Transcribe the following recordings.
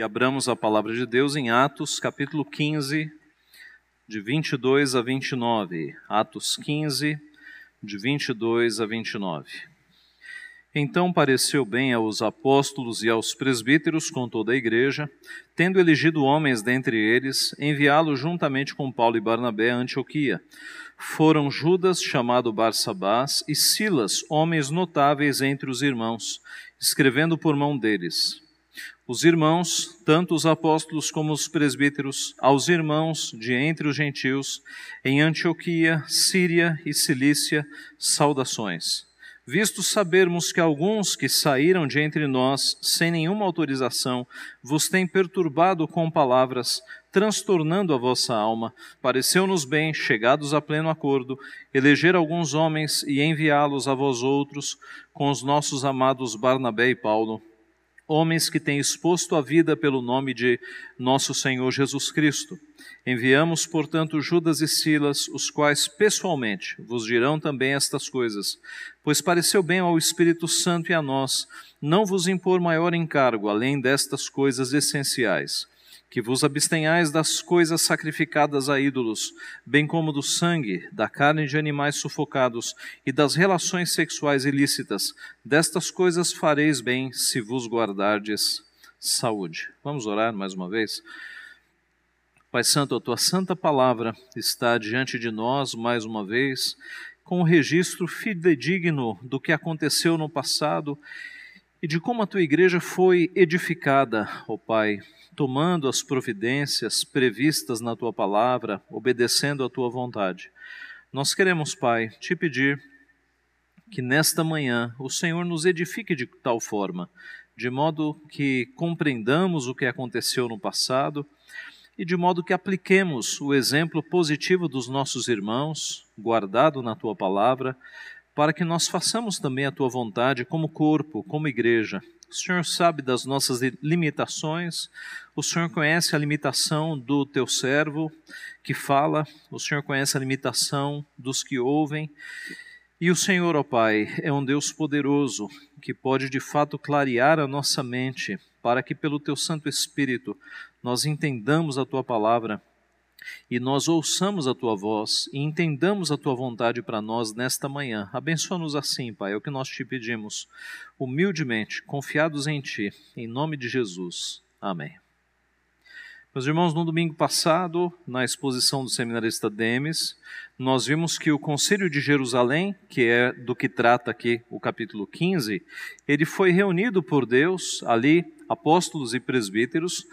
e abramos a palavra de Deus em Atos, capítulo 15, de 22 a 29. Atos 15, de 22 a 29. Então pareceu bem aos apóstolos e aos presbíteros com toda a igreja, tendo elegido homens dentre eles, enviá-los juntamente com Paulo e Barnabé a Antioquia. Foram Judas, chamado Barsabás, e Silas, homens notáveis entre os irmãos, escrevendo por mão deles os irmãos, tanto os apóstolos como os presbíteros, aos irmãos de entre os gentios, em Antioquia, Síria e Cilícia, saudações. Visto sabermos que alguns que saíram de entre nós, sem nenhuma autorização, vos têm perturbado com palavras, transtornando a vossa alma, pareceu-nos bem, chegados a pleno acordo, eleger alguns homens e enviá-los a vós outros, com os nossos amados Barnabé e Paulo homens que têm exposto a vida pelo nome de nosso Senhor Jesus Cristo. Enviamos, portanto, Judas e Silas, os quais pessoalmente vos dirão também estas coisas, pois pareceu bem ao Espírito Santo e a nós não vos impor maior encargo além destas coisas essenciais que vos abstenhais das coisas sacrificadas a ídolos, bem como do sangue, da carne de animais sufocados e das relações sexuais ilícitas. Destas coisas fareis bem se vos guardardes saúde. Vamos orar mais uma vez? Pai Santo, a tua santa palavra está diante de nós mais uma vez, com o um registro fidedigno do que aconteceu no passado e de como a tua igreja foi edificada, ó oh Pai tomando as providências previstas na tua palavra, obedecendo a tua vontade. Nós queremos, Pai, te pedir que nesta manhã o Senhor nos edifique de tal forma, de modo que compreendamos o que aconteceu no passado e de modo que apliquemos o exemplo positivo dos nossos irmãos, guardado na tua palavra, para que nós façamos também a tua vontade como corpo, como igreja, o Senhor sabe das nossas limitações, o Senhor conhece a limitação do teu servo que fala, o Senhor conhece a limitação dos que ouvem. E o Senhor, ó Pai, é um Deus poderoso que pode de fato clarear a nossa mente para que pelo teu Santo Espírito nós entendamos a tua palavra e nós ouçamos a tua voz e entendamos a tua vontade para nós nesta manhã. Abençoa-nos assim, Pai, é o que nós te pedimos, humildemente, confiados em ti, em nome de Jesus. Amém. Meus irmãos, no domingo passado, na exposição do seminarista Demes, nós vimos que o Conselho de Jerusalém, que é do que trata aqui o capítulo 15, ele foi reunido por Deus, ali, apóstolos e presbíteros,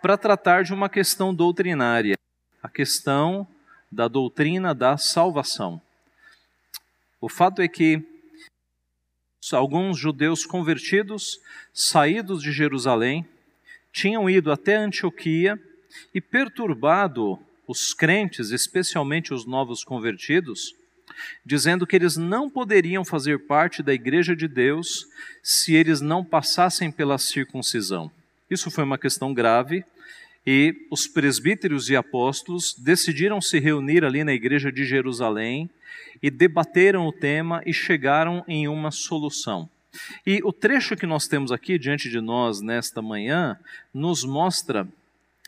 para tratar de uma questão doutrinária a questão da doutrina da salvação. O fato é que alguns judeus convertidos, saídos de Jerusalém, tinham ido até Antioquia e perturbado os crentes, especialmente os novos convertidos, dizendo que eles não poderiam fazer parte da igreja de Deus se eles não passassem pela circuncisão. Isso foi uma questão grave e os presbíteros e apóstolos decidiram se reunir ali na igreja de Jerusalém e debateram o tema e chegaram em uma solução. E o trecho que nós temos aqui diante de nós nesta manhã nos mostra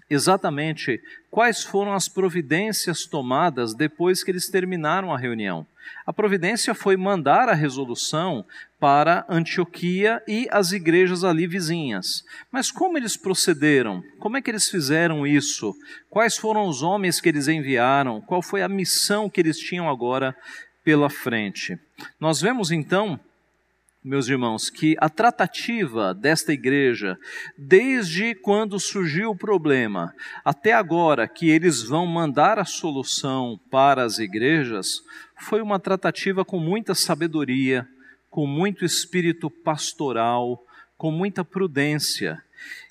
exatamente quais foram as providências tomadas depois que eles terminaram a reunião. A providência foi mandar a resolução para Antioquia e as igrejas ali vizinhas. Mas como eles procederam? Como é que eles fizeram isso? Quais foram os homens que eles enviaram? Qual foi a missão que eles tinham agora pela frente? Nós vemos então meus irmãos, que a tratativa desta igreja, desde quando surgiu o problema até agora que eles vão mandar a solução para as igrejas, foi uma tratativa com muita sabedoria, com muito espírito pastoral, com muita prudência.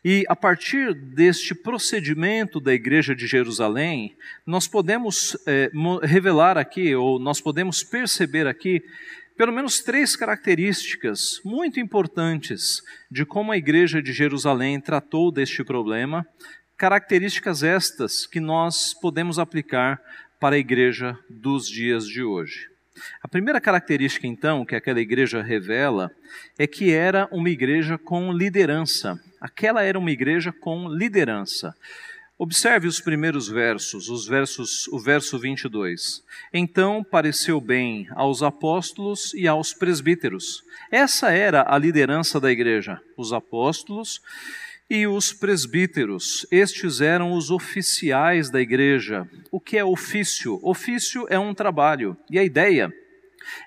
E a partir deste procedimento da Igreja de Jerusalém, nós podemos é, revelar aqui, ou nós podemos perceber aqui, pelo menos três características muito importantes de como a igreja de Jerusalém tratou deste problema, características estas que nós podemos aplicar para a igreja dos dias de hoje. A primeira característica, então, que aquela igreja revela é que era uma igreja com liderança. Aquela era uma igreja com liderança. Observe os primeiros versos, os versos, o verso 22. Então pareceu bem aos apóstolos e aos presbíteros. Essa era a liderança da igreja, os apóstolos e os presbíteros. Estes eram os oficiais da igreja. O que é ofício? Ofício é um trabalho. E a ideia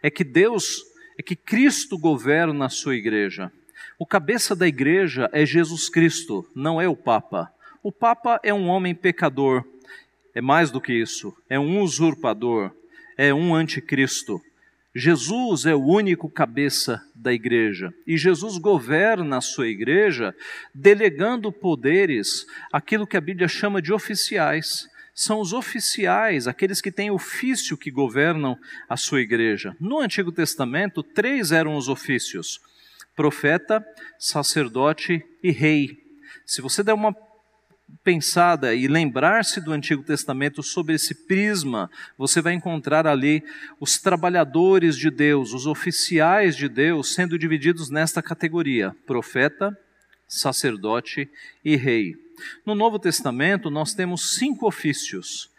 é que Deus, é que Cristo governa a sua igreja. O cabeça da igreja é Jesus Cristo, não é o Papa. O Papa é um homem pecador, é mais do que isso, é um usurpador, é um anticristo. Jesus é o único cabeça da igreja e Jesus governa a sua igreja delegando poderes, aquilo que a Bíblia chama de oficiais. São os oficiais, aqueles que têm ofício que governam a sua igreja. No Antigo Testamento, três eram os ofícios: profeta, sacerdote e rei. Se você der uma pensada e lembrar-se do Antigo Testamento sobre esse prisma, você vai encontrar ali os trabalhadores de Deus, os oficiais de Deus, sendo divididos nesta categoria: profeta, sacerdote e rei. No Novo Testamento, nós temos cinco ofícios.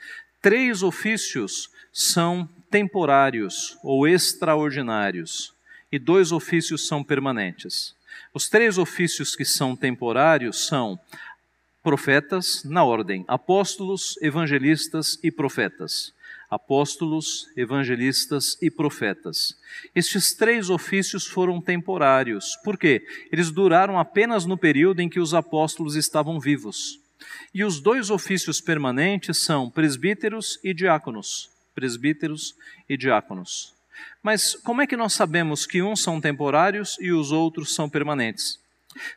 Três ofícios são temporários ou extraordinários, e dois ofícios são permanentes. Os três ofícios que são temporários são profetas na ordem: apóstolos, evangelistas e profetas. Apóstolos, evangelistas e profetas. Estes três ofícios foram temporários. Por quê? Eles duraram apenas no período em que os apóstolos estavam vivos. E os dois ofícios permanentes são presbíteros e diáconos. Presbíteros e diáconos. Mas como é que nós sabemos que uns são temporários e os outros são permanentes?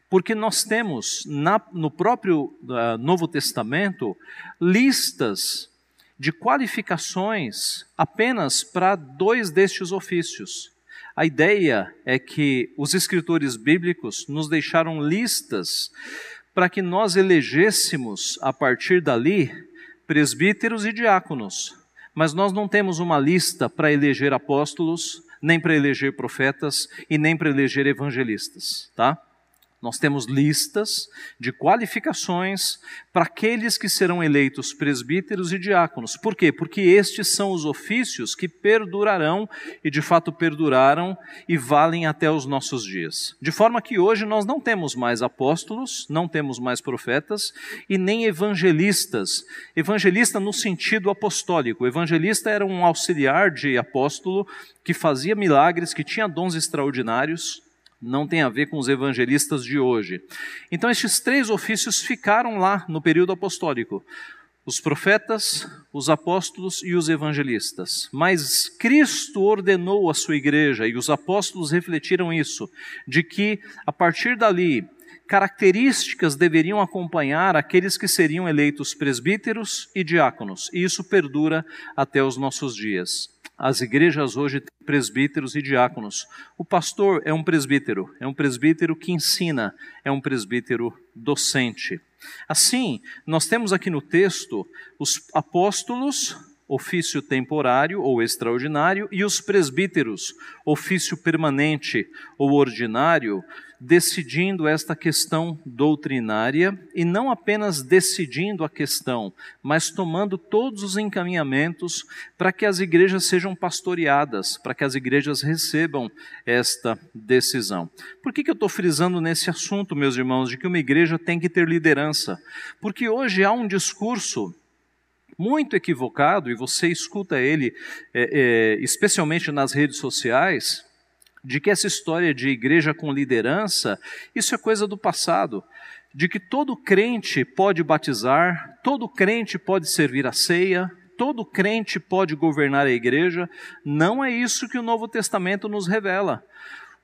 Porque nós temos na, no próprio uh, Novo Testamento listas de qualificações apenas para dois destes ofícios. A ideia é que os escritores bíblicos nos deixaram listas para que nós elegêssemos a partir dali presbíteros e diáconos. Mas nós não temos uma lista para eleger apóstolos, nem para eleger profetas e nem para eleger evangelistas, tá? Nós temos listas de qualificações para aqueles que serão eleitos presbíteros e diáconos. Por quê? Porque estes são os ofícios que perdurarão e de fato perduraram e valem até os nossos dias. De forma que hoje nós não temos mais apóstolos, não temos mais profetas e nem evangelistas. Evangelista no sentido apostólico. O evangelista era um auxiliar de apóstolo que fazia milagres, que tinha dons extraordinários não tem a ver com os evangelistas de hoje. Então, estes três ofícios ficaram lá no período apostólico: os profetas, os apóstolos e os evangelistas. Mas Cristo ordenou a sua igreja, e os apóstolos refletiram isso, de que a partir dali características deveriam acompanhar aqueles que seriam eleitos presbíteros e diáconos, e isso perdura até os nossos dias. As igrejas hoje têm presbíteros e diáconos. O pastor é um presbítero, é um presbítero que ensina, é um presbítero docente. Assim, nós temos aqui no texto os apóstolos, ofício temporário ou extraordinário, e os presbíteros, ofício permanente ou ordinário, decidindo esta questão doutrinária e não apenas decidindo a questão, mas tomando todos os encaminhamentos para que as igrejas sejam pastoreadas, para que as igrejas recebam esta decisão. Por que, que eu estou frisando nesse assunto, meus irmãos, de que uma igreja tem que ter liderança? Porque hoje há um discurso muito equivocado, e você escuta ele, é, é, especialmente nas redes sociais, de que essa história de igreja com liderança, isso é coisa do passado, de que todo crente pode batizar, todo crente pode servir a ceia, todo crente pode governar a igreja, não é isso que o Novo Testamento nos revela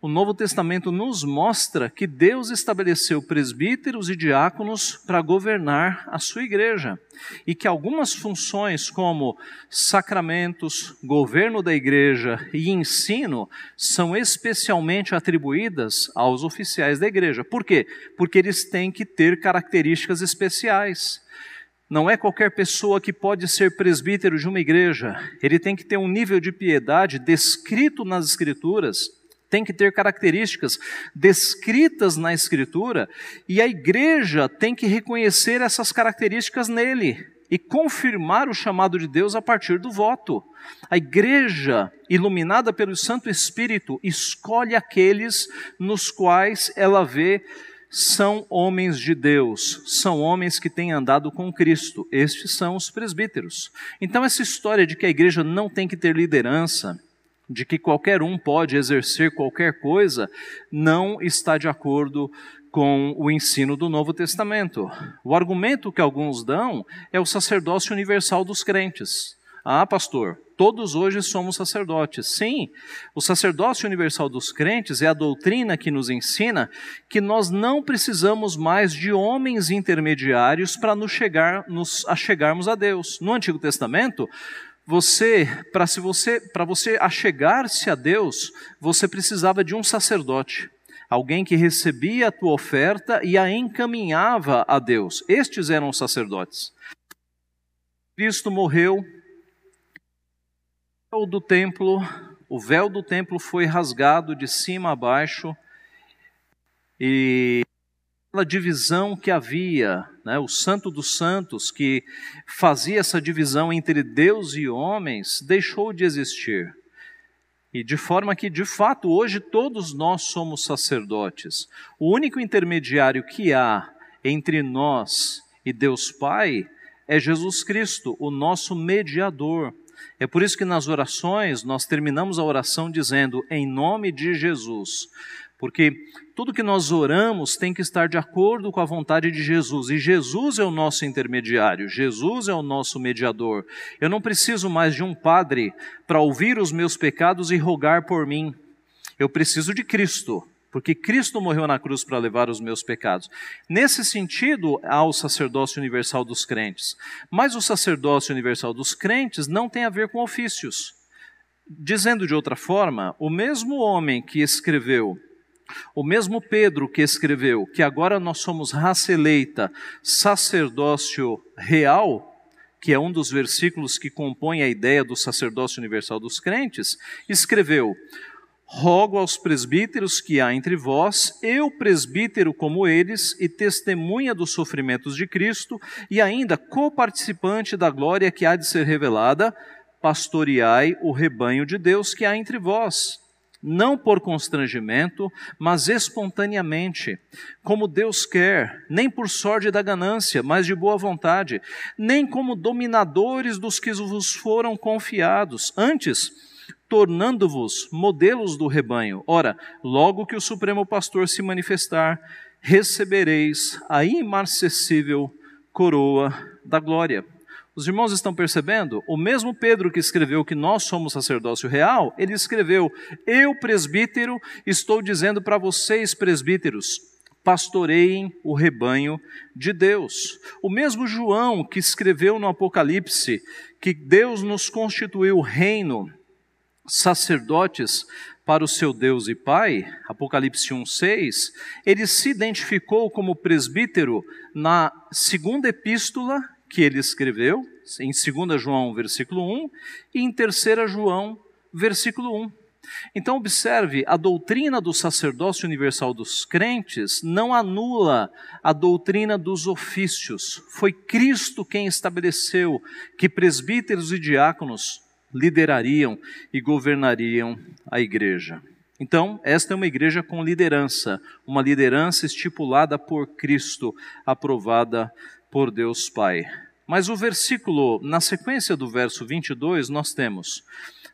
o Novo Testamento nos mostra que Deus estabeleceu presbíteros e diáconos para governar a sua igreja e que algumas funções, como sacramentos, governo da igreja e ensino, são especialmente atribuídas aos oficiais da igreja. Por quê? Porque eles têm que ter características especiais. Não é qualquer pessoa que pode ser presbítero de uma igreja. Ele tem que ter um nível de piedade descrito nas Escrituras tem que ter características descritas na Escritura e a igreja tem que reconhecer essas características nele e confirmar o chamado de Deus a partir do voto. A igreja, iluminada pelo Santo Espírito, escolhe aqueles nos quais ela vê são homens de Deus, são homens que têm andado com Cristo. Estes são os presbíteros. Então, essa história de que a igreja não tem que ter liderança, de que qualquer um pode exercer qualquer coisa, não está de acordo com o ensino do Novo Testamento. O argumento que alguns dão é o sacerdócio universal dos crentes. Ah, pastor, todos hoje somos sacerdotes. Sim, o sacerdócio universal dos crentes é a doutrina que nos ensina que nós não precisamos mais de homens intermediários para nos chegar, nos achegarmos a Deus. No Antigo Testamento, você, para se você, para você achegar-se a Deus, você precisava de um sacerdote, alguém que recebia a tua oferta e a encaminhava a Deus. Estes eram os sacerdotes. Cristo morreu, o do templo, o véu do templo foi rasgado de cima a baixo e aquela divisão que havia, né, o Santo dos Santos, que fazia essa divisão entre Deus e homens, deixou de existir. E de forma que, de fato, hoje todos nós somos sacerdotes. O único intermediário que há entre nós e Deus Pai é Jesus Cristo, o nosso mediador. É por isso que nas orações nós terminamos a oração dizendo, em nome de Jesus. Porque tudo que nós oramos tem que estar de acordo com a vontade de Jesus. E Jesus é o nosso intermediário, Jesus é o nosso mediador. Eu não preciso mais de um padre para ouvir os meus pecados e rogar por mim. Eu preciso de Cristo, porque Cristo morreu na cruz para levar os meus pecados. Nesse sentido, há o sacerdócio universal dos crentes. Mas o sacerdócio universal dos crentes não tem a ver com ofícios. Dizendo de outra forma, o mesmo homem que escreveu o mesmo Pedro que escreveu que agora nós somos raça eleita, sacerdócio real, que é um dos versículos que compõe a ideia do sacerdócio universal dos crentes, escreveu: Rogo aos presbíteros que há entre vós, eu presbítero como eles, e testemunha dos sofrimentos de Cristo, e ainda coparticipante da glória que há de ser revelada, pastoreai o rebanho de Deus que há entre vós não por constrangimento, mas espontaneamente, como Deus quer, nem por sorte da ganância, mas de boa vontade, nem como dominadores dos que vos foram confiados, antes, tornando-vos modelos do rebanho. Ora, logo que o Supremo Pastor se manifestar, recebereis a imarcessível coroa da glória. Os irmãos estão percebendo? O mesmo Pedro que escreveu que nós somos sacerdócio real, ele escreveu: Eu, presbítero, estou dizendo para vocês, presbíteros, pastoreiem o rebanho de Deus. O mesmo João que escreveu no Apocalipse que Deus nos constituiu reino, sacerdotes para o seu Deus e Pai, Apocalipse 1:6, ele se identificou como presbítero na segunda epístola que ele escreveu, em 2 João, versículo 1, e em 3 João, versículo 1. Então, observe, a doutrina do sacerdócio universal dos crentes não anula a doutrina dos ofícios. Foi Cristo quem estabeleceu que presbíteros e diáconos liderariam e governariam a igreja. Então, esta é uma igreja com liderança, uma liderança estipulada por Cristo, aprovada por Deus Pai. Mas o versículo, na sequência do verso 22, nós temos: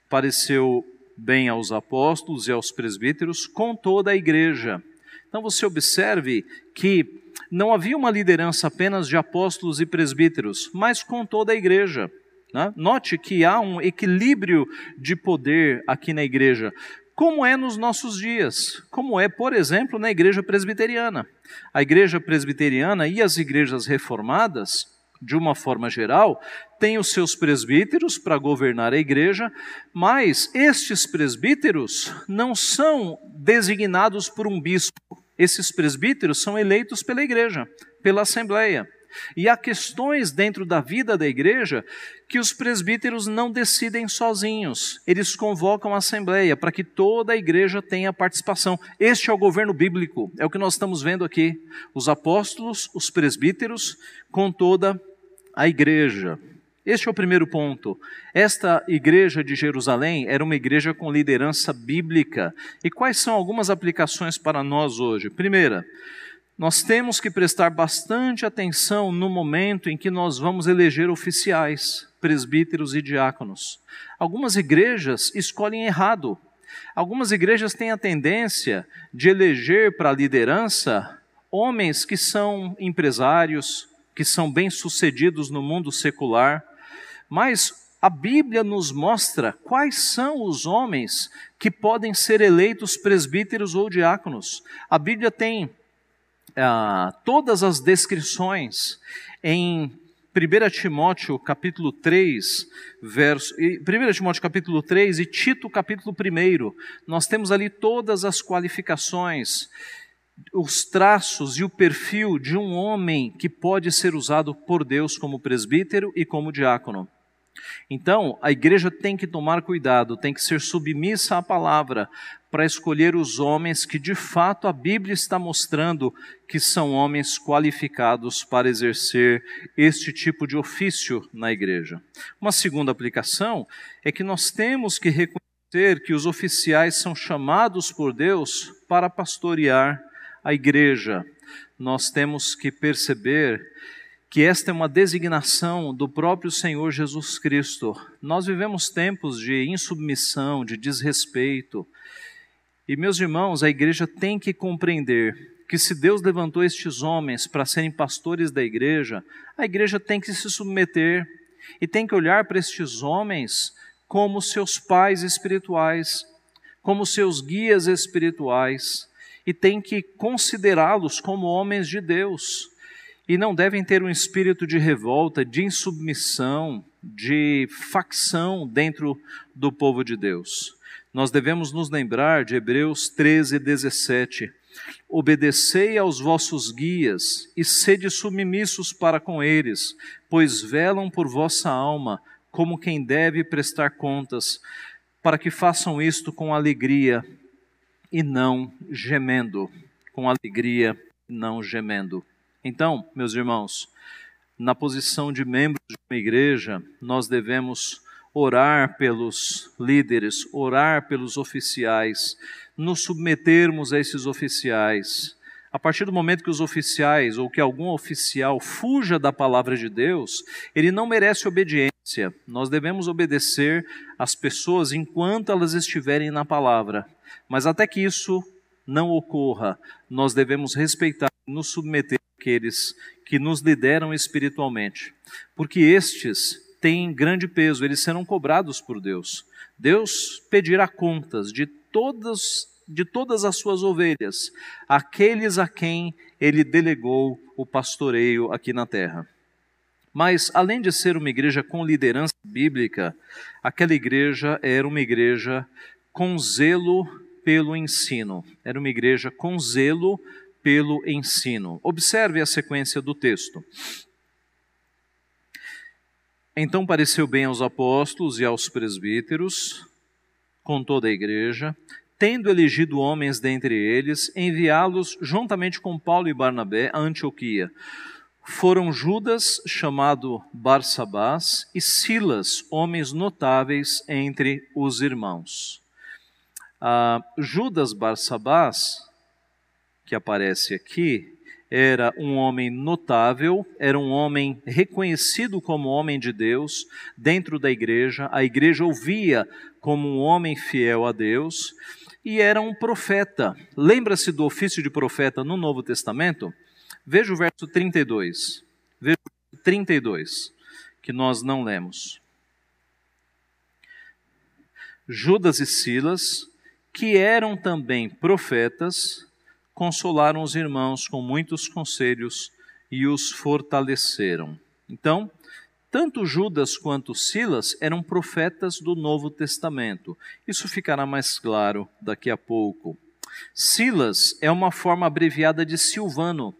pareceu bem aos apóstolos e aos presbíteros com toda a igreja. Então você observe que não havia uma liderança apenas de apóstolos e presbíteros, mas com toda a igreja. Né? Note que há um equilíbrio de poder aqui na igreja como é nos nossos dias, como é, por exemplo, na igreja presbiteriana. A igreja presbiteriana e as igrejas reformadas, de uma forma geral, têm os seus presbíteros para governar a igreja, mas estes presbíteros não são designados por um bispo. Esses presbíteros são eleitos pela igreja, pela assembleia. E há questões dentro da vida da igreja que os presbíteros não decidem sozinhos. Eles convocam a assembleia para que toda a igreja tenha participação. Este é o governo bíblico, é o que nós estamos vendo aqui. Os apóstolos, os presbíteros, com toda a igreja. Este é o primeiro ponto. Esta igreja de Jerusalém era uma igreja com liderança bíblica. E quais são algumas aplicações para nós hoje? Primeira, nós temos que prestar bastante atenção no momento em que nós vamos eleger oficiais, presbíteros e diáconos. Algumas igrejas escolhem errado. Algumas igrejas têm a tendência de eleger para a liderança homens que são empresários, que são bem-sucedidos no mundo secular, mas a Bíblia nos mostra quais são os homens que podem ser eleitos presbíteros ou diáconos. A Bíblia tem ah, todas as descrições em 1 Timóteo capítulo 3, verso, 1 Timóteo capítulo 3 e Tito capítulo 1. Nós temos ali todas as qualificações, os traços e o perfil de um homem que pode ser usado por Deus como presbítero e como diácono. Então, a igreja tem que tomar cuidado, tem que ser submissa à palavra para escolher os homens que de fato a Bíblia está mostrando que são homens qualificados para exercer este tipo de ofício na igreja. Uma segunda aplicação é que nós temos que reconhecer que os oficiais são chamados por Deus para pastorear a igreja. Nós temos que perceber que esta é uma designação do próprio Senhor Jesus Cristo. Nós vivemos tempos de insubmissão, de desrespeito. E, meus irmãos, a igreja tem que compreender que se Deus levantou estes homens para serem pastores da igreja, a igreja tem que se submeter e tem que olhar para estes homens como seus pais espirituais, como seus guias espirituais, e tem que considerá-los como homens de Deus e não devem ter um espírito de revolta, de insubmissão, de facção dentro do povo de Deus. Nós devemos nos lembrar de Hebreus 13, 17. Obedecei aos vossos guias e sede submissos para com eles, pois velam por vossa alma, como quem deve prestar contas, para que façam isto com alegria e não gemendo. Com alegria, não gemendo. Então, meus irmãos, na posição de membros de uma igreja, nós devemos orar pelos líderes, orar pelos oficiais, nos submetermos a esses oficiais. A partir do momento que os oficiais ou que algum oficial fuja da palavra de Deus, ele não merece obediência. Nós devemos obedecer às pessoas enquanto elas estiverem na palavra. Mas até que isso não ocorra, nós devemos respeitar nos submeter aqueles que nos lideram espiritualmente, porque estes têm grande peso, eles serão cobrados por Deus. Deus pedirá contas de todas de todas as suas ovelhas, aqueles a quem ele delegou o pastoreio aqui na terra. Mas, além de ser uma igreja com liderança bíblica, aquela igreja era uma igreja com zelo pelo ensino, era uma igreja com zelo pelo ensino. Observe a sequência do texto. Então pareceu bem aos apóstolos e aos presbíteros, com toda a igreja, tendo elegido homens dentre eles, enviá-los juntamente com Paulo e Barnabé a Antioquia. Foram Judas, chamado Barsabás, e Silas, homens notáveis entre os irmãos. Ah, Judas Barsabás que aparece aqui era um homem notável, era um homem reconhecido como homem de Deus dentro da igreja, a igreja ouvia como um homem fiel a Deus e era um profeta. Lembra-se do ofício de profeta no Novo Testamento? Veja o verso 32. Veja o verso 32, que nós não lemos. Judas e Silas, que eram também profetas, consolaram os irmãos com muitos conselhos e os fortaleceram. Então, tanto Judas quanto Silas eram profetas do Novo Testamento. Isso ficará mais claro daqui a pouco. Silas é uma forma abreviada de Silvano.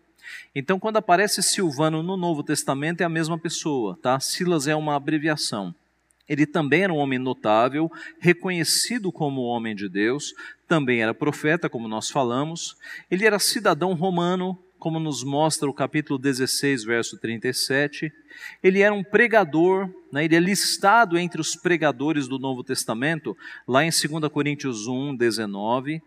Então, quando aparece Silvano no Novo Testamento, é a mesma pessoa, tá? Silas é uma abreviação. Ele também era um homem notável, reconhecido como homem de Deus, também era profeta, como nós falamos. Ele era cidadão romano, como nos mostra o capítulo 16, verso 37. Ele era um pregador, né? ele é listado entre os pregadores do Novo Testamento, lá em 2 Coríntios 1, 19.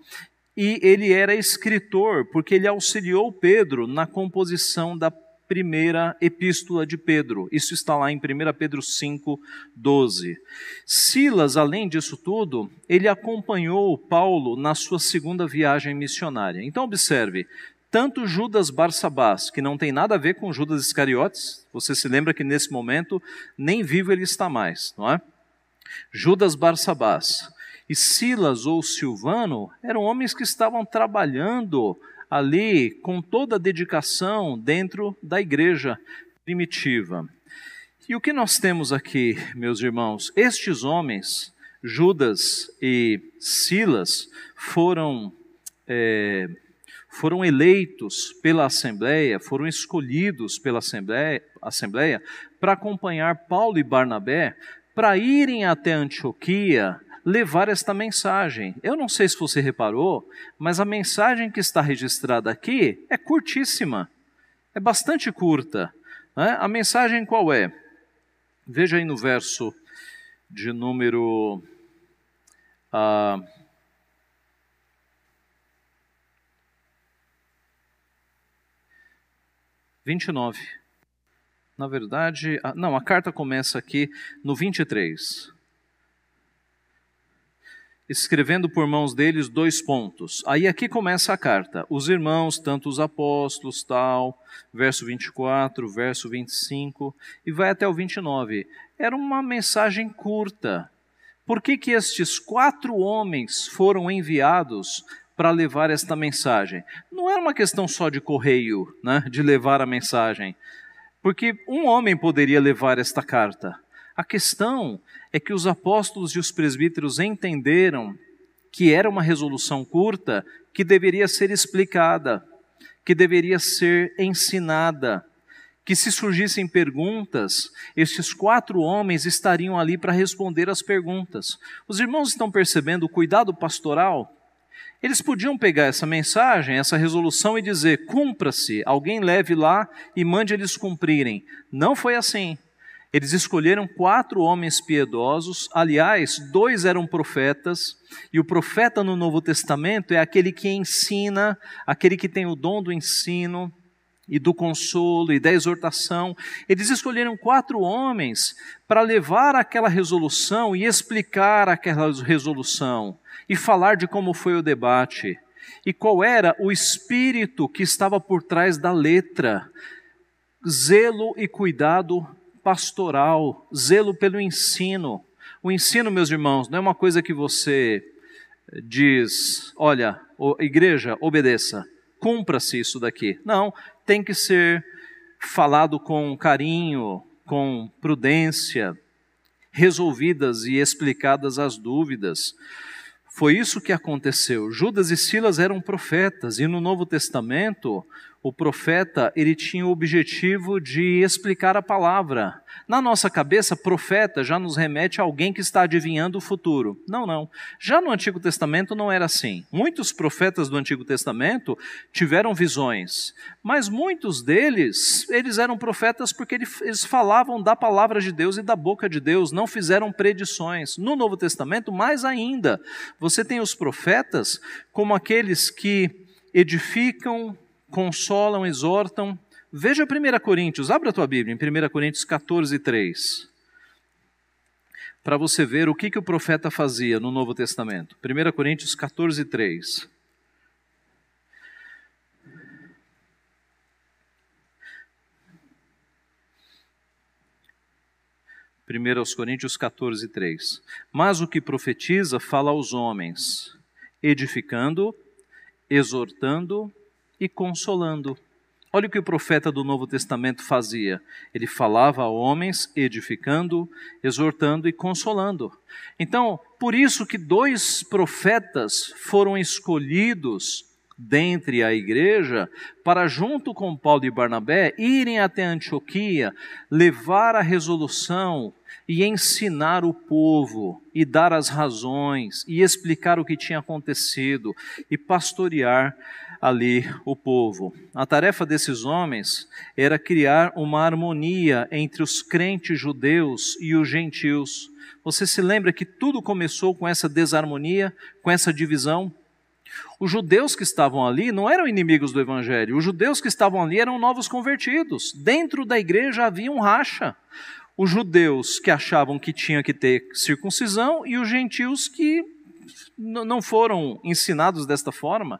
E ele era escritor, porque ele auxiliou Pedro na composição da primeira epístola de Pedro. Isso está lá em 1 Pedro 5, 12. Silas, além disso tudo, ele acompanhou Paulo na sua segunda viagem missionária. Então, observe, tanto Judas Barsabás, que não tem nada a ver com Judas Iscariotes, você se lembra que nesse momento nem vivo ele está mais, não é? Judas Barsabás e Silas ou Silvano eram homens que estavam trabalhando ali com toda a dedicação dentro da igreja primitiva. E o que nós temos aqui, meus irmãos? Estes homens, Judas e Silas, foram, é, foram eleitos pela Assembleia, foram escolhidos pela Assembleia, Assembleia para acompanhar Paulo e Barnabé para irem até Antioquia levar esta mensagem. Eu não sei se você reparou, mas a mensagem que está registrada aqui é curtíssima, é bastante curta. Né? A mensagem qual é? Veja aí no verso de número. Uh, Vinte e nove. Na verdade, não, a carta começa aqui no 23 escrevendo por mãos deles dois pontos. Aí aqui começa a carta. Os irmãos, tanto os apóstolos, tal, verso 24, verso 25 e vai até o 29. Era uma mensagem curta. Por que que estes quatro homens foram enviados para levar esta mensagem? Não era uma questão só de correio, né, de levar a mensagem. Porque um homem poderia levar esta carta. A questão é que os apóstolos e os presbíteros entenderam que era uma resolução curta que deveria ser explicada, que deveria ser ensinada, que se surgissem perguntas, estes quatro homens estariam ali para responder as perguntas. Os irmãos estão percebendo o cuidado pastoral? Eles podiam pegar essa mensagem, essa resolução e dizer: cumpra-se, alguém leve lá e mande eles cumprirem. Não foi assim. Eles escolheram quatro homens piedosos, aliás, dois eram profetas, e o profeta no Novo Testamento é aquele que ensina, aquele que tem o dom do ensino e do consolo e da exortação. Eles escolheram quatro homens para levar aquela resolução e explicar aquela resolução e falar de como foi o debate e qual era o espírito que estava por trás da letra. Zelo e cuidado pastoral, zelo pelo ensino. O ensino, meus irmãos, não é uma coisa que você diz, olha, igreja, obedeça, cumpra-se isso daqui. Não, tem que ser falado com carinho, com prudência, resolvidas e explicadas as dúvidas. Foi isso que aconteceu. Judas e Silas eram profetas e no Novo Testamento o profeta ele tinha o objetivo de explicar a palavra. Na nossa cabeça, profeta já nos remete a alguém que está adivinhando o futuro. Não, não. Já no Antigo Testamento não era assim. Muitos profetas do Antigo Testamento tiveram visões, mas muitos deles, eles eram profetas porque eles falavam da palavra de Deus e da boca de Deus, não fizeram predições. No Novo Testamento, mais ainda, você tem os profetas como aqueles que edificam, consolam, exortam. Veja 1 Coríntios, abra a tua Bíblia, em 1 Coríntios 14, 3. Para você ver o que, que o profeta fazia no Novo Testamento. 1 Coríntios 14, 3. Primeiro aos Coríntios 14, 3. Mas o que profetiza fala aos homens, edificando, exortando e consolando. Olha o que o profeta do Novo Testamento fazia. Ele falava a homens, edificando, exortando e consolando. Então, por isso que dois profetas foram escolhidos dentre a igreja, para, junto com Paulo e Barnabé, irem até Antioquia, levar a resolução e ensinar o povo, e dar as razões, e explicar o que tinha acontecido, e pastorear ali o povo. A tarefa desses homens era criar uma harmonia entre os crentes judeus e os gentios. Você se lembra que tudo começou com essa desarmonia, com essa divisão? Os judeus que estavam ali não eram inimigos do evangelho, os judeus que estavam ali eram novos convertidos. Dentro da igreja havia um racha. Os judeus que achavam que tinha que ter circuncisão e os gentios que não foram ensinados desta forma.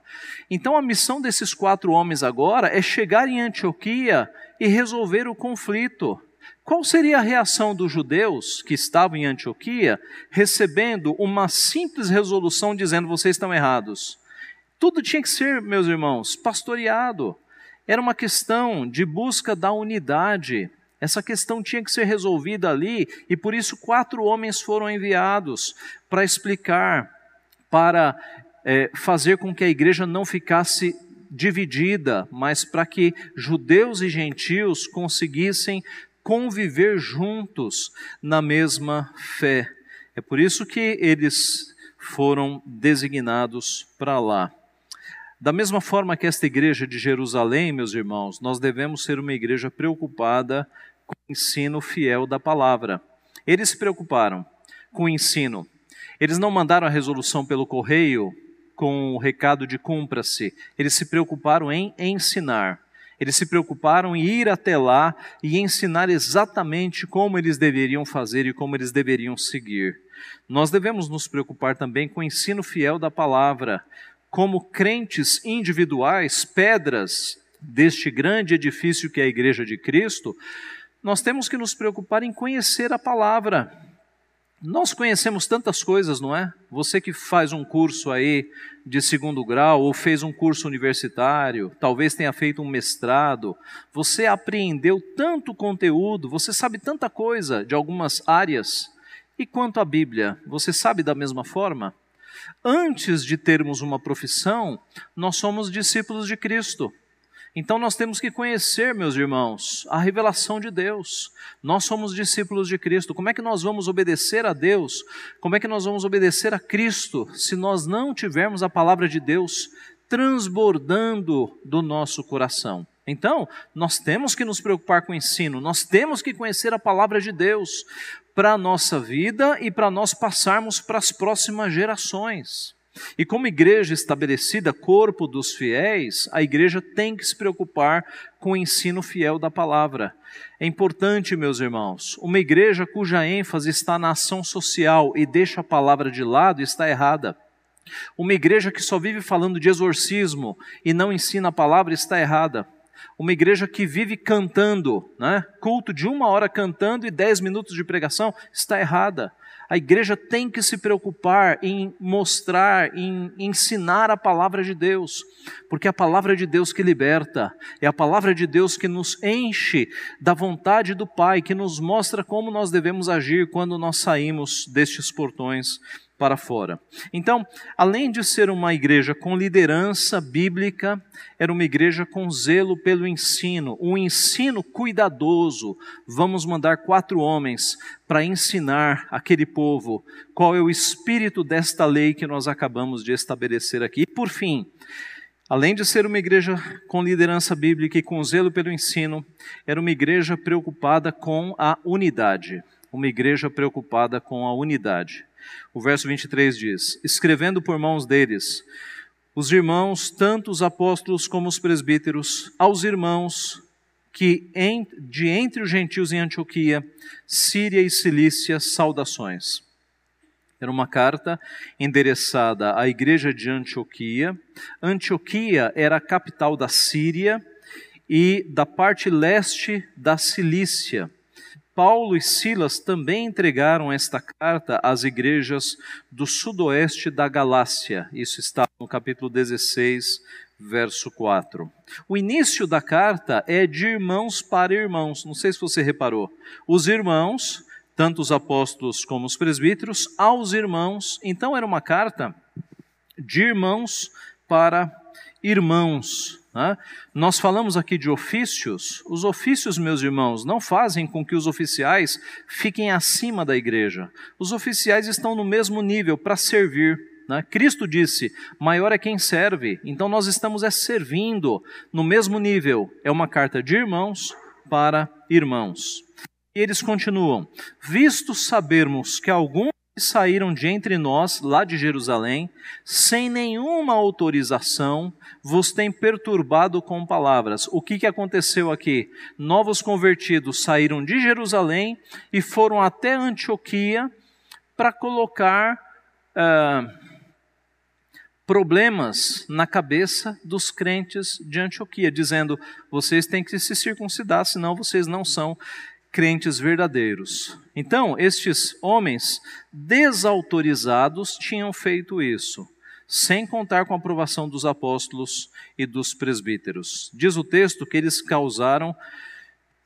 Então a missão desses quatro homens agora é chegar em Antioquia e resolver o conflito. Qual seria a reação dos judeus que estavam em Antioquia recebendo uma simples resolução dizendo vocês estão errados? Tudo tinha que ser, meus irmãos, pastoreado. Era uma questão de busca da unidade. Essa questão tinha que ser resolvida ali e por isso quatro homens foram enviados para explicar para é, fazer com que a igreja não ficasse dividida, mas para que judeus e gentios conseguissem conviver juntos na mesma fé. É por isso que eles foram designados para lá. Da mesma forma que esta igreja de Jerusalém, meus irmãos, nós devemos ser uma igreja preocupada com o ensino fiel da palavra. Eles se preocuparam com o ensino eles não mandaram a resolução pelo correio com o recado de cumpra-se. Eles se preocuparam em ensinar. Eles se preocuparam em ir até lá e ensinar exatamente como eles deveriam fazer e como eles deveriam seguir. Nós devemos nos preocupar também com o ensino fiel da palavra. Como crentes individuais, pedras deste grande edifício que é a Igreja de Cristo, nós temos que nos preocupar em conhecer a palavra nós conhecemos tantas coisas, não é? Você que faz um curso aí de segundo grau ou fez um curso universitário, talvez tenha feito um mestrado, você apreendeu tanto conteúdo, você sabe tanta coisa de algumas áreas. E quanto à Bíblia, você sabe da mesma forma? Antes de termos uma profissão, nós somos discípulos de Cristo. Então nós temos que conhecer, meus irmãos, a revelação de Deus. Nós somos discípulos de Cristo. Como é que nós vamos obedecer a Deus? Como é que nós vamos obedecer a Cristo se nós não tivermos a palavra de Deus transbordando do nosso coração? Então, nós temos que nos preocupar com o ensino, nós temos que conhecer a palavra de Deus para a nossa vida e para nós passarmos para as próximas gerações. E como igreja estabelecida, corpo dos fiéis, a igreja tem que se preocupar com o ensino fiel da palavra. É importante, meus irmãos, uma igreja cuja ênfase está na ação social e deixa a palavra de lado está errada. Uma igreja que só vive falando de exorcismo e não ensina a palavra está errada. Uma igreja que vive cantando, né? culto de uma hora cantando e dez minutos de pregação, está errada. A igreja tem que se preocupar em mostrar, em ensinar a palavra de Deus, porque é a palavra de Deus que liberta, é a palavra de Deus que nos enche da vontade do Pai, que nos mostra como nós devemos agir quando nós saímos destes portões para fora. Então, além de ser uma igreja com liderança bíblica, era uma igreja com zelo pelo ensino, um ensino cuidadoso. Vamos mandar quatro homens para ensinar aquele povo qual é o espírito desta lei que nós acabamos de estabelecer aqui. E por fim, Além de ser uma igreja com liderança bíblica e com zelo pelo ensino, era uma igreja preocupada com a unidade. Uma igreja preocupada com a unidade. O verso 23 diz: Escrevendo por mãos deles, os irmãos, tanto os apóstolos como os presbíteros, aos irmãos que de entre os gentios em Antioquia, Síria e Cilícia, saudações. Era uma carta endereçada à igreja de Antioquia. Antioquia era a capital da Síria e da parte leste da Cilícia. Paulo e Silas também entregaram esta carta às igrejas do sudoeste da Galácia. Isso está no capítulo 16, verso 4. O início da carta é de irmãos para irmãos. Não sei se você reparou. Os irmãos, tanto os apóstolos como os presbíteros, aos irmãos. Então era uma carta de irmãos para irmãos. Né? Nós falamos aqui de ofícios. Os ofícios, meus irmãos, não fazem com que os oficiais fiquem acima da igreja. Os oficiais estão no mesmo nível para servir. Né? Cristo disse: maior é quem serve. Então nós estamos é servindo no mesmo nível. É uma carta de irmãos para irmãos. E eles continuam: visto sabermos que alguns saíram de entre nós, lá de Jerusalém, sem nenhuma autorização, vos têm perturbado com palavras. O que, que aconteceu aqui? Novos convertidos saíram de Jerusalém e foram até Antioquia para colocar ah, problemas na cabeça dos crentes de Antioquia, dizendo: vocês têm que se circuncidar, senão vocês não são crentes verdadeiros. Então, estes homens desautorizados tinham feito isso, sem contar com a aprovação dos apóstolos e dos presbíteros. Diz o texto que eles causaram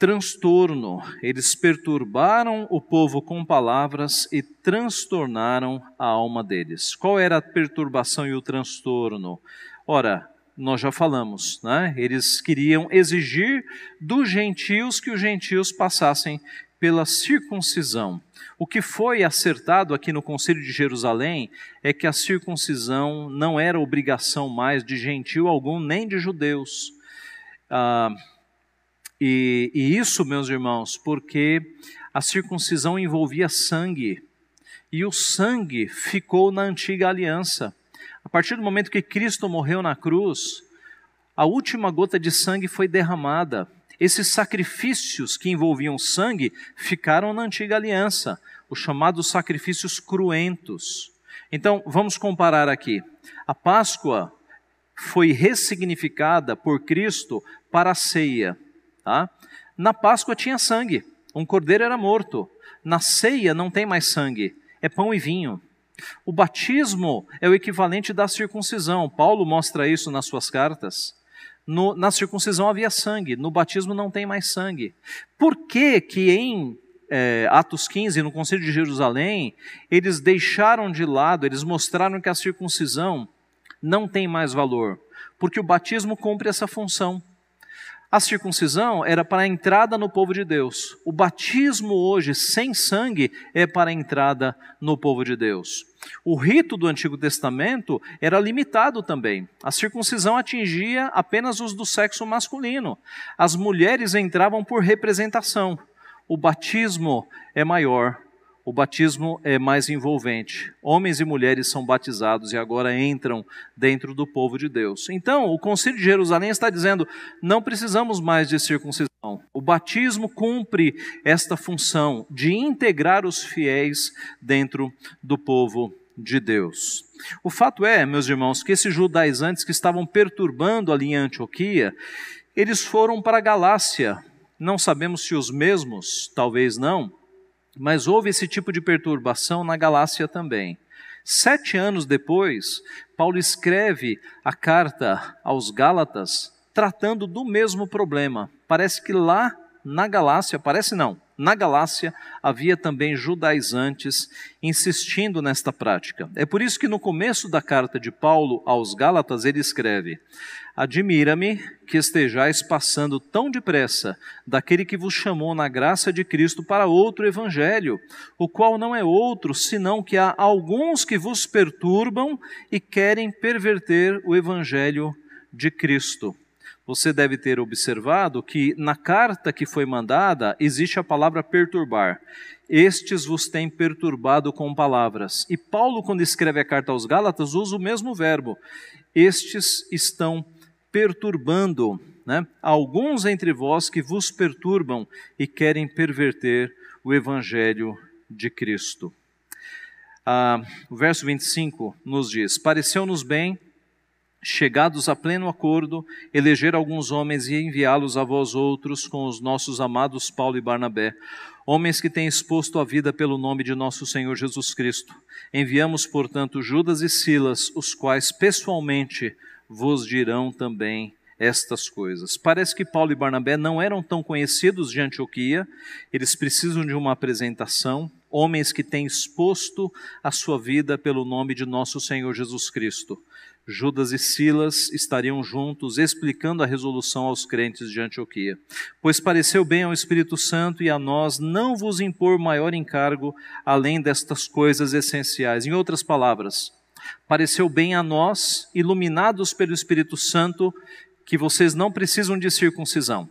transtorno, eles perturbaram o povo com palavras e transtornaram a alma deles. Qual era a perturbação e o transtorno? Ora, nós já falamos, né? Eles queriam exigir dos gentios que os gentios passassem pela circuncisão. O que foi acertado aqui no Conselho de Jerusalém é que a circuncisão não era obrigação mais de gentio algum, nem de judeus. Ah, e, e isso, meus irmãos, porque a circuncisão envolvia sangue, e o sangue ficou na antiga aliança. Partir do momento que Cristo morreu na cruz, a última gota de sangue foi derramada. Esses sacrifícios que envolviam sangue ficaram na antiga aliança, os chamados sacrifícios cruentos. Então, vamos comparar aqui. A Páscoa foi ressignificada por Cristo para a ceia. Tá? Na Páscoa tinha sangue, um cordeiro era morto. Na ceia não tem mais sangue, é pão e vinho. O batismo é o equivalente da circuncisão. Paulo mostra isso nas suas cartas. No, na circuncisão havia sangue, no batismo não tem mais sangue. Por que que em é, Atos 15, no Conselho de Jerusalém, eles deixaram de lado, eles mostraram que a circuncisão não tem mais valor? Porque o batismo cumpre essa função. A circuncisão era para a entrada no povo de Deus. O batismo hoje, sem sangue, é para a entrada no povo de Deus. O rito do Antigo Testamento era limitado também. A circuncisão atingia apenas os do sexo masculino. As mulheres entravam por representação. O batismo é maior o batismo é mais envolvente. Homens e mulheres são batizados e agora entram dentro do povo de Deus. Então, o Concílio de Jerusalém está dizendo: não precisamos mais de circuncisão. O batismo cumpre esta função de integrar os fiéis dentro do povo de Deus. O fato é, meus irmãos, que esses judaizantes que estavam perturbando ali em Antioquia, eles foram para a Galácia. Não sabemos se os mesmos, talvez não mas houve esse tipo de perturbação na Galácia também. Sete anos depois, Paulo escreve a carta aos Gálatas tratando do mesmo problema. Parece que lá na Galácia, parece não, na Galácia havia também judaizantes insistindo nesta prática. É por isso que no começo da carta de Paulo aos Gálatas ele escreve: Admira-me que estejais passando tão depressa daquele que vos chamou na graça de Cristo para outro evangelho, o qual não é outro senão que há alguns que vos perturbam e querem perverter o evangelho de Cristo você deve ter observado que na carta que foi mandada existe a palavra perturbar. Estes vos têm perturbado com palavras. E Paulo, quando escreve a carta aos Gálatas, usa o mesmo verbo. Estes estão perturbando, né? Alguns entre vós que vos perturbam e querem perverter o evangelho de Cristo. Ah, o verso 25 nos diz: Pareceu-nos bem chegados a pleno acordo, eleger alguns homens e enviá-los a vós outros com os nossos amados Paulo e Barnabé, homens que têm exposto a vida pelo nome de nosso Senhor Jesus Cristo. Enviamos, portanto, Judas e Silas, os quais pessoalmente vos dirão também estas coisas. Parece que Paulo e Barnabé não eram tão conhecidos de Antioquia, eles precisam de uma apresentação, homens que têm exposto a sua vida pelo nome de nosso Senhor Jesus Cristo. Judas e Silas estariam juntos explicando a resolução aos crentes de Antioquia. Pois pareceu bem ao Espírito Santo e a nós não vos impor maior encargo além destas coisas essenciais. Em outras palavras, pareceu bem a nós, iluminados pelo Espírito Santo, que vocês não precisam de circuncisão.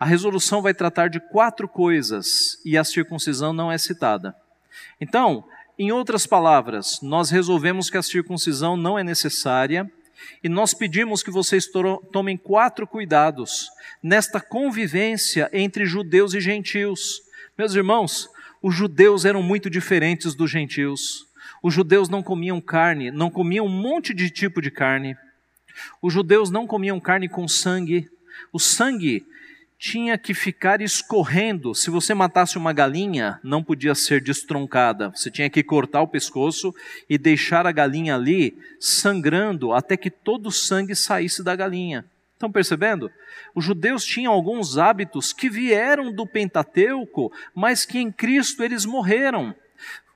A resolução vai tratar de quatro coisas e a circuncisão não é citada. Então, em outras palavras, nós resolvemos que a circuncisão não é necessária e nós pedimos que vocês tomem quatro cuidados nesta convivência entre judeus e gentios. Meus irmãos, os judeus eram muito diferentes dos gentios. Os judeus não comiam carne, não comiam um monte de tipo de carne. Os judeus não comiam carne com sangue. O sangue tinha que ficar escorrendo. Se você matasse uma galinha, não podia ser destroncada. Você tinha que cortar o pescoço e deixar a galinha ali sangrando até que todo o sangue saísse da galinha. Estão percebendo? Os judeus tinham alguns hábitos que vieram do Pentateuco, mas que em Cristo eles morreram.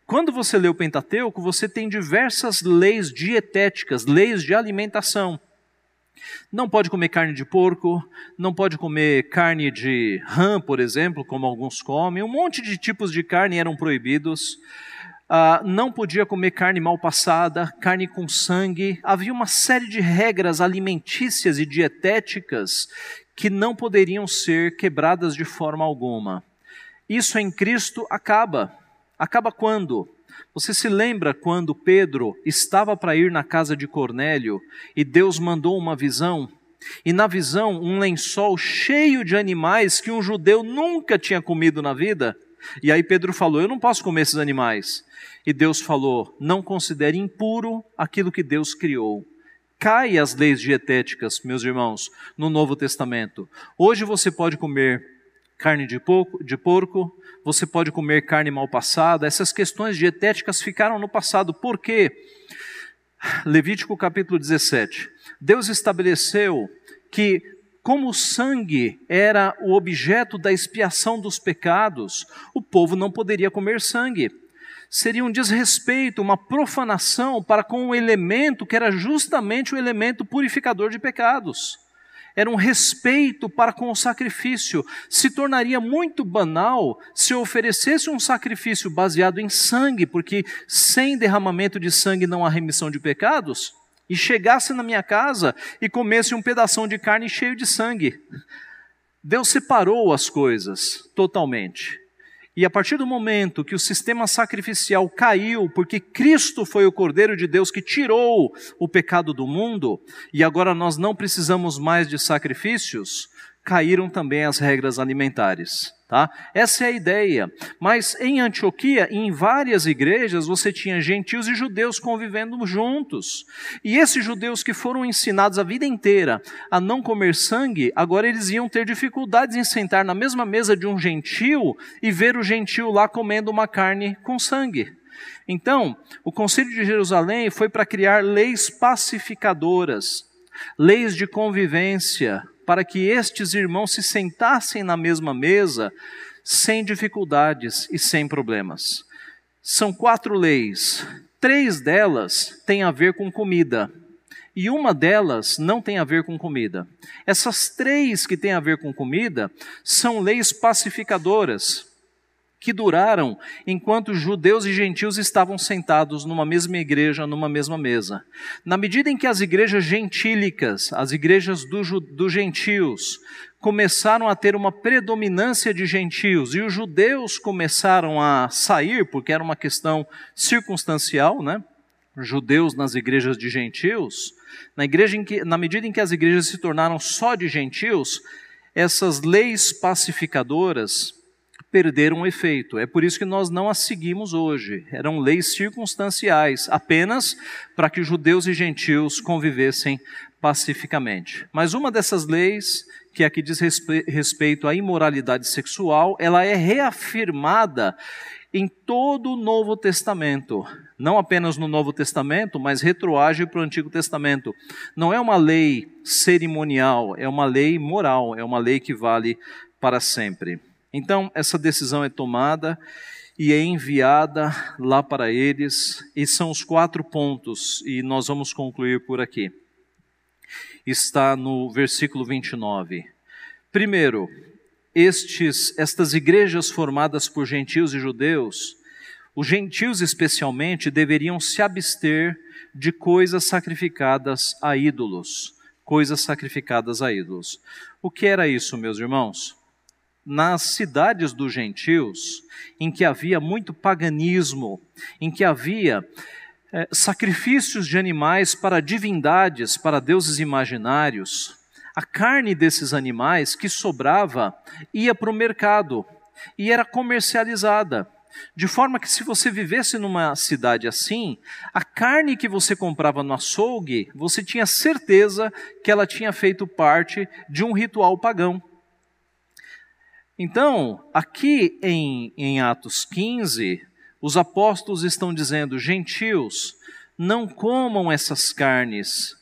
Quando você lê o Pentateuco, você tem diversas leis dietéticas, leis de alimentação. Não pode comer carne de porco, não pode comer carne de rã, por exemplo, como alguns comem. Um monte de tipos de carne eram proibidos. Uh, não podia comer carne mal passada, carne com sangue. Havia uma série de regras alimentícias e dietéticas que não poderiam ser quebradas de forma alguma. Isso em Cristo acaba. Acaba quando? Você se lembra quando Pedro estava para ir na casa de Cornélio e Deus mandou uma visão? E na visão, um lençol cheio de animais que um judeu nunca tinha comido na vida? E aí Pedro falou: Eu não posso comer esses animais. E Deus falou: Não considere impuro aquilo que Deus criou. Cai as leis dietéticas, meus irmãos, no Novo Testamento. Hoje você pode comer carne de porco, de porco, você pode comer carne mal passada. Essas questões dietéticas ficaram no passado. Por quê? Levítico capítulo 17. Deus estabeleceu que, como o sangue era o objeto da expiação dos pecados, o povo não poderia comer sangue. Seria um desrespeito, uma profanação para com o elemento que era justamente o elemento purificador de pecados era um respeito para com o sacrifício. Se tornaria muito banal se oferecesse um sacrifício baseado em sangue, porque sem derramamento de sangue não há remissão de pecados, e chegasse na minha casa e comesse um pedaço de carne cheio de sangue. Deus separou as coisas totalmente. E a partir do momento que o sistema sacrificial caiu, porque Cristo foi o Cordeiro de Deus que tirou o pecado do mundo, e agora nós não precisamos mais de sacrifícios, caíram também as regras alimentares. Tá? Essa é a ideia. Mas em Antioquia, em várias igrejas, você tinha gentios e judeus convivendo juntos. E esses judeus que foram ensinados a vida inteira a não comer sangue, agora eles iam ter dificuldades em sentar na mesma mesa de um gentio e ver o gentio lá comendo uma carne com sangue. Então, o Conselho de Jerusalém foi para criar leis pacificadoras, leis de convivência, para que estes irmãos se sentassem na mesma mesa sem dificuldades e sem problemas. São quatro leis. Três delas têm a ver com comida e uma delas não tem a ver com comida. Essas três que têm a ver com comida são leis pacificadoras que duraram enquanto judeus e gentios estavam sentados numa mesma igreja, numa mesma mesa. Na medida em que as igrejas gentílicas, as igrejas dos do gentios, começaram a ter uma predominância de gentios e os judeus começaram a sair, porque era uma questão circunstancial, né? Judeus nas igrejas de gentios, na, igreja em que, na medida em que as igrejas se tornaram só de gentios, essas leis pacificadoras perderam o efeito. É por isso que nós não as seguimos hoje. Eram leis circunstanciais, apenas para que judeus e gentios convivessem pacificamente. Mas uma dessas leis, que aqui diz respeito à imoralidade sexual, ela é reafirmada em todo o Novo Testamento. Não apenas no Novo Testamento, mas retroage para o Antigo Testamento. Não é uma lei cerimonial, é uma lei moral, é uma lei que vale para sempre. Então, essa decisão é tomada e é enviada lá para eles. E são os quatro pontos, e nós vamos concluir por aqui. Está no versículo 29. Primeiro, estes, estas igrejas formadas por gentios e judeus, os gentios especialmente deveriam se abster de coisas sacrificadas a ídolos, coisas sacrificadas a ídolos. O que era isso, meus irmãos? Nas cidades dos gentios, em que havia muito paganismo, em que havia é, sacrifícios de animais para divindades, para deuses imaginários, a carne desses animais que sobrava ia para o mercado e era comercializada. De forma que, se você vivesse numa cidade assim, a carne que você comprava no açougue, você tinha certeza que ela tinha feito parte de um ritual pagão. Então, aqui em, em Atos 15, os apóstolos estão dizendo: gentios, não comam essas carnes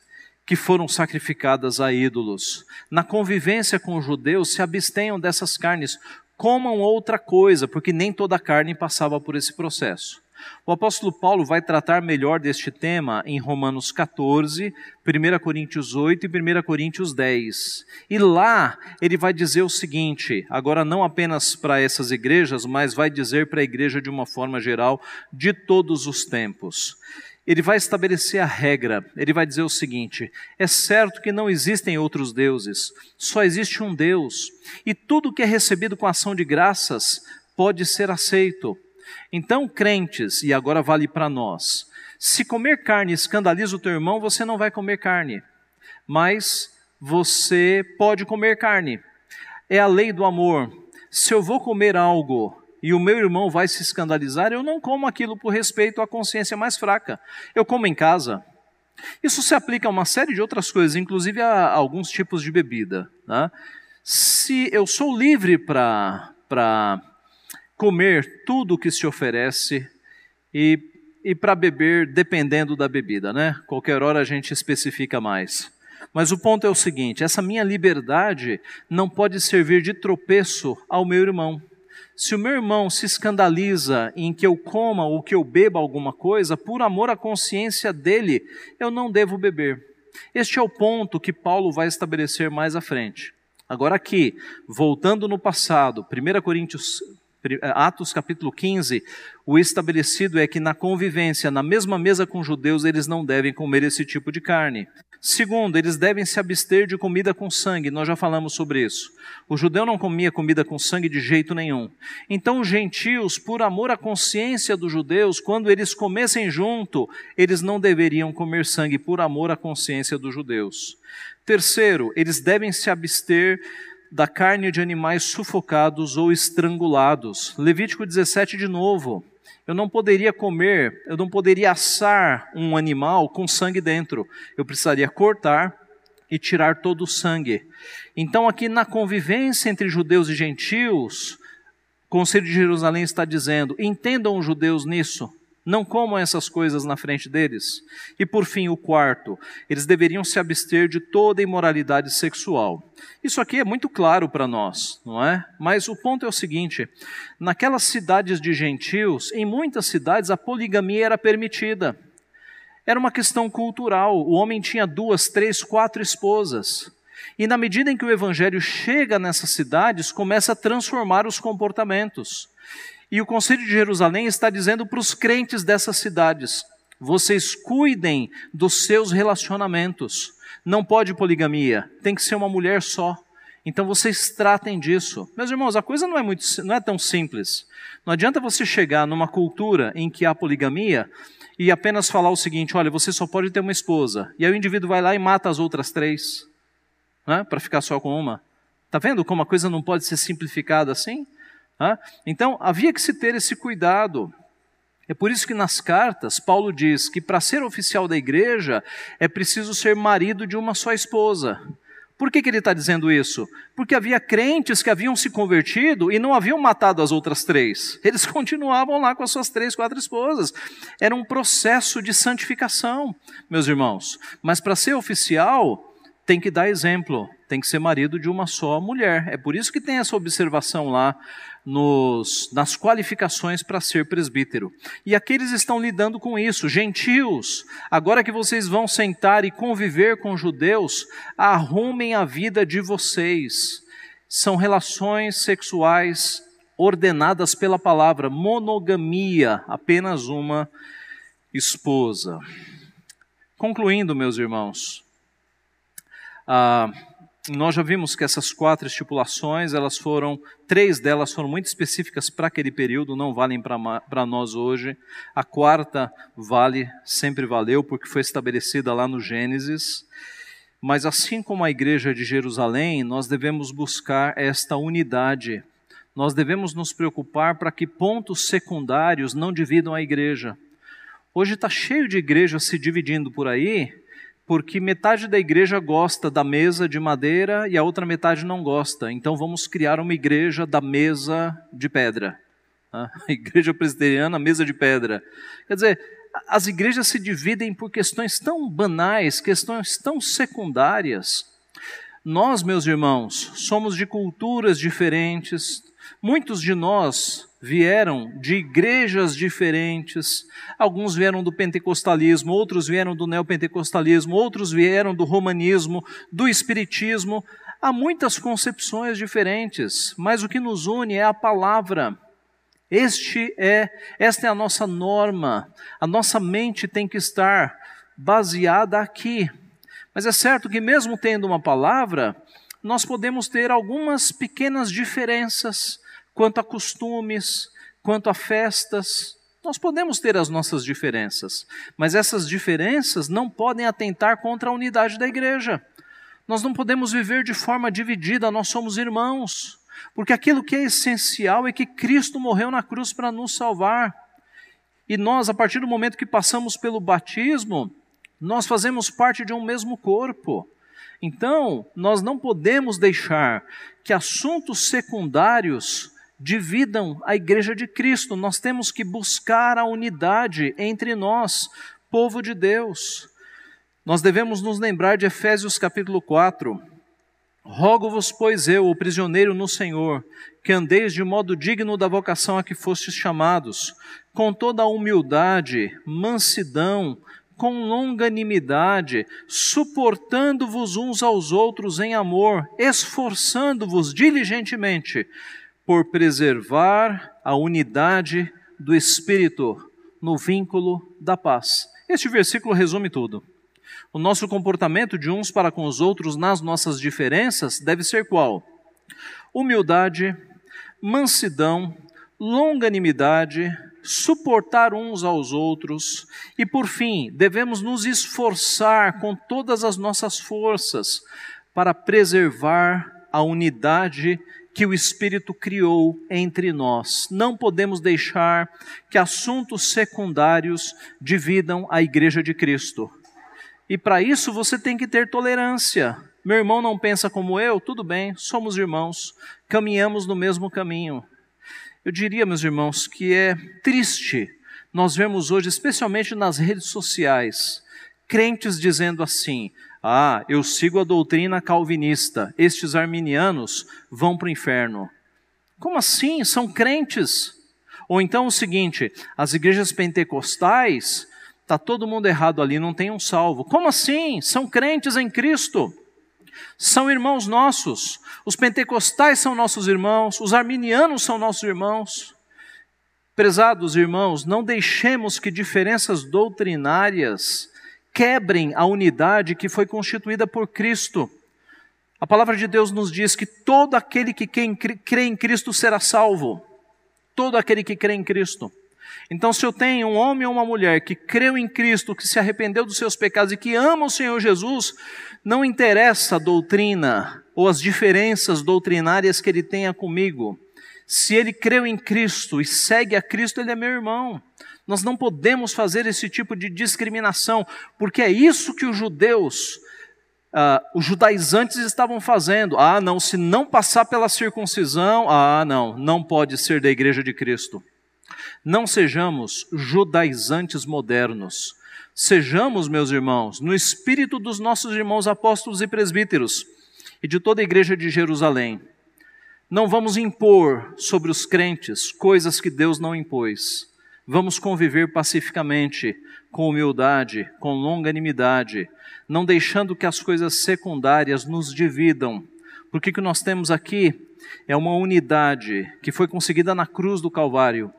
que foram sacrificadas a ídolos. Na convivência com os judeus, se abstenham dessas carnes, comam outra coisa, porque nem toda carne passava por esse processo. O apóstolo Paulo vai tratar melhor deste tema em Romanos 14, 1 Coríntios 8 e 1 Coríntios 10. E lá ele vai dizer o seguinte, agora não apenas para essas igrejas, mas vai dizer para a igreja de uma forma geral de todos os tempos. Ele vai estabelecer a regra, ele vai dizer o seguinte: é certo que não existem outros deuses, só existe um Deus, e tudo que é recebido com ação de graças pode ser aceito então, crentes, e agora vale para nós, se comer carne escandaliza o teu irmão, você não vai comer carne, mas você pode comer carne. É a lei do amor. Se eu vou comer algo e o meu irmão vai se escandalizar, eu não como aquilo por respeito à consciência mais fraca. Eu como em casa. Isso se aplica a uma série de outras coisas, inclusive a alguns tipos de bebida. Né? Se eu sou livre para comer tudo o que se oferece e, e para beber dependendo da bebida, né? Qualquer hora a gente especifica mais. Mas o ponto é o seguinte: essa minha liberdade não pode servir de tropeço ao meu irmão. Se o meu irmão se escandaliza em que eu coma ou que eu beba alguma coisa, por amor à consciência dele, eu não devo beber. Este é o ponto que Paulo vai estabelecer mais à frente. Agora, aqui, voltando no passado, 1 Coríntios Atos capítulo 15, o estabelecido é que na convivência, na mesma mesa com judeus, eles não devem comer esse tipo de carne. Segundo, eles devem se abster de comida com sangue, nós já falamos sobre isso. O judeu não comia comida com sangue de jeito nenhum. Então, os gentios, por amor à consciência dos judeus, quando eles comessem junto, eles não deveriam comer sangue por amor à consciência dos judeus. Terceiro, eles devem se abster da carne de animais sufocados ou estrangulados. Levítico 17 de novo. Eu não poderia comer, eu não poderia assar um animal com sangue dentro. Eu precisaria cortar e tirar todo o sangue. Então, aqui na convivência entre judeus e gentios, o Conselho de Jerusalém está dizendo: entendam os judeus nisso. Não comam essas coisas na frente deles. E por fim, o quarto, eles deveriam se abster de toda imoralidade sexual. Isso aqui é muito claro para nós, não é? Mas o ponto é o seguinte: naquelas cidades de gentios, em muitas cidades a poligamia era permitida. Era uma questão cultural. O homem tinha duas, três, quatro esposas. E na medida em que o evangelho chega nessas cidades, começa a transformar os comportamentos. E o Conselho de Jerusalém está dizendo para os crentes dessas cidades: vocês cuidem dos seus relacionamentos. Não pode poligamia, tem que ser uma mulher só. Então vocês tratem disso. Meus irmãos, a coisa não é, muito, não é tão simples. Não adianta você chegar numa cultura em que há poligamia e apenas falar o seguinte: olha, você só pode ter uma esposa. E aí o indivíduo vai lá e mata as outras três, né, para ficar só com uma. Está vendo como a coisa não pode ser simplificada assim? Então, havia que se ter esse cuidado. É por isso que nas cartas, Paulo diz que para ser oficial da igreja é preciso ser marido de uma só esposa. Por que, que ele está dizendo isso? Porque havia crentes que haviam se convertido e não haviam matado as outras três. Eles continuavam lá com as suas três, quatro esposas. Era um processo de santificação, meus irmãos. Mas para ser oficial, tem que dar exemplo, tem que ser marido de uma só mulher. É por isso que tem essa observação lá nos, nas qualificações para ser presbítero. E aqueles estão lidando com isso. Gentios, agora que vocês vão sentar e conviver com judeus, arrumem a vida de vocês. São relações sexuais ordenadas pela palavra, monogamia, apenas uma esposa. Concluindo, meus irmãos, ah, nós já vimos que essas quatro estipulações, elas foram, três delas foram muito específicas para aquele período, não valem para nós hoje. A quarta vale, sempre valeu, porque foi estabelecida lá no Gênesis. Mas assim como a igreja de Jerusalém, nós devemos buscar esta unidade. Nós devemos nos preocupar para que pontos secundários não dividam a igreja. Hoje está cheio de igrejas se dividindo por aí, porque metade da igreja gosta da mesa de madeira e a outra metade não gosta. Então vamos criar uma igreja da mesa de pedra. A igreja presbiteriana, mesa de pedra. Quer dizer, as igrejas se dividem por questões tão banais, questões tão secundárias. Nós, meus irmãos, somos de culturas diferentes. Muitos de nós vieram de igrejas diferentes. Alguns vieram do pentecostalismo, outros vieram do neopentecostalismo, outros vieram do romanismo, do espiritismo. Há muitas concepções diferentes, mas o que nos une é a palavra. Este é, esta é a nossa norma. A nossa mente tem que estar baseada aqui. Mas é certo que mesmo tendo uma palavra, nós podemos ter algumas pequenas diferenças quanto a costumes, quanto a festas. Nós podemos ter as nossas diferenças, mas essas diferenças não podem atentar contra a unidade da igreja. Nós não podemos viver de forma dividida, nós somos irmãos, porque aquilo que é essencial é que Cristo morreu na cruz para nos salvar. E nós, a partir do momento que passamos pelo batismo, nós fazemos parte de um mesmo corpo. Então, nós não podemos deixar que assuntos secundários dividam a igreja de Cristo. Nós temos que buscar a unidade entre nós, povo de Deus. Nós devemos nos lembrar de Efésios capítulo 4. Rogo-vos, pois eu, o prisioneiro no Senhor, que andeis de modo digno da vocação a que fostes chamados, com toda a humildade, mansidão, com longanimidade, suportando-vos uns aos outros em amor, esforçando-vos diligentemente por preservar a unidade do Espírito no vínculo da paz. Este versículo resume tudo. O nosso comportamento de uns para com os outros nas nossas diferenças deve ser qual? Humildade, mansidão, longanimidade, suportar uns aos outros e, por fim, devemos nos esforçar com todas as nossas forças para preservar a unidade que o Espírito criou entre nós. Não podemos deixar que assuntos secundários dividam a igreja de Cristo. E para isso você tem que ter tolerância. Meu irmão não pensa como eu, tudo bem, somos irmãos, caminhamos no mesmo caminho. Eu diria, meus irmãos, que é triste nós vemos hoje, especialmente nas redes sociais, crentes dizendo assim: ah, eu sigo a doutrina calvinista, estes arminianos vão para o inferno. Como assim? São crentes. Ou então o seguinte: as igrejas pentecostais, está todo mundo errado ali, não tem um salvo. Como assim? São crentes em Cristo. São irmãos nossos. Os pentecostais são nossos irmãos, os arminianos são nossos irmãos. Prezados irmãos, não deixemos que diferenças doutrinárias quebrem a unidade que foi constituída por Cristo. A palavra de Deus nos diz que todo aquele que crê em Cristo será salvo. Todo aquele que crê em Cristo. Então, se eu tenho um homem ou uma mulher que creu em Cristo, que se arrependeu dos seus pecados e que ama o Senhor Jesus, não interessa a doutrina ou as diferenças doutrinárias que ele tenha comigo. Se ele creu em Cristo e segue a Cristo, ele é meu irmão. Nós não podemos fazer esse tipo de discriminação, porque é isso que os judeus, uh, os judaizantes estavam fazendo. Ah, não, se não passar pela circuncisão, ah, não, não pode ser da igreja de Cristo. Não sejamos judaizantes modernos. Sejamos, meus irmãos, no espírito dos nossos irmãos apóstolos e presbíteros e de toda a igreja de Jerusalém. Não vamos impor sobre os crentes coisas que Deus não impôs. Vamos conviver pacificamente, com humildade, com longanimidade, não deixando que as coisas secundárias nos dividam. Porque o que nós temos aqui é uma unidade que foi conseguida na cruz do Calvário.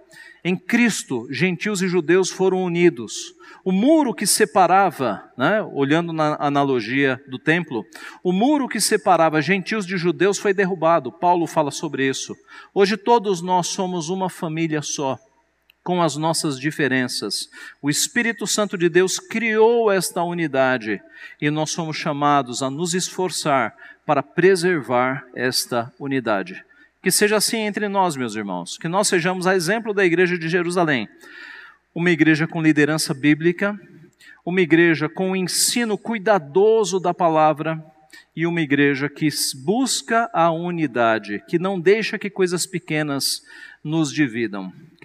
Em Cristo, gentios e judeus foram unidos. O muro que separava, né, olhando na analogia do templo, o muro que separava gentios de judeus foi derrubado. Paulo fala sobre isso. Hoje todos nós somos uma família só, com as nossas diferenças. O Espírito Santo de Deus criou esta unidade e nós somos chamados a nos esforçar para preservar esta unidade. Que seja assim entre nós, meus irmãos, que nós sejamos a exemplo da igreja de Jerusalém uma igreja com liderança bíblica, uma igreja com ensino cuidadoso da palavra e uma igreja que busca a unidade, que não deixa que coisas pequenas nos dividam.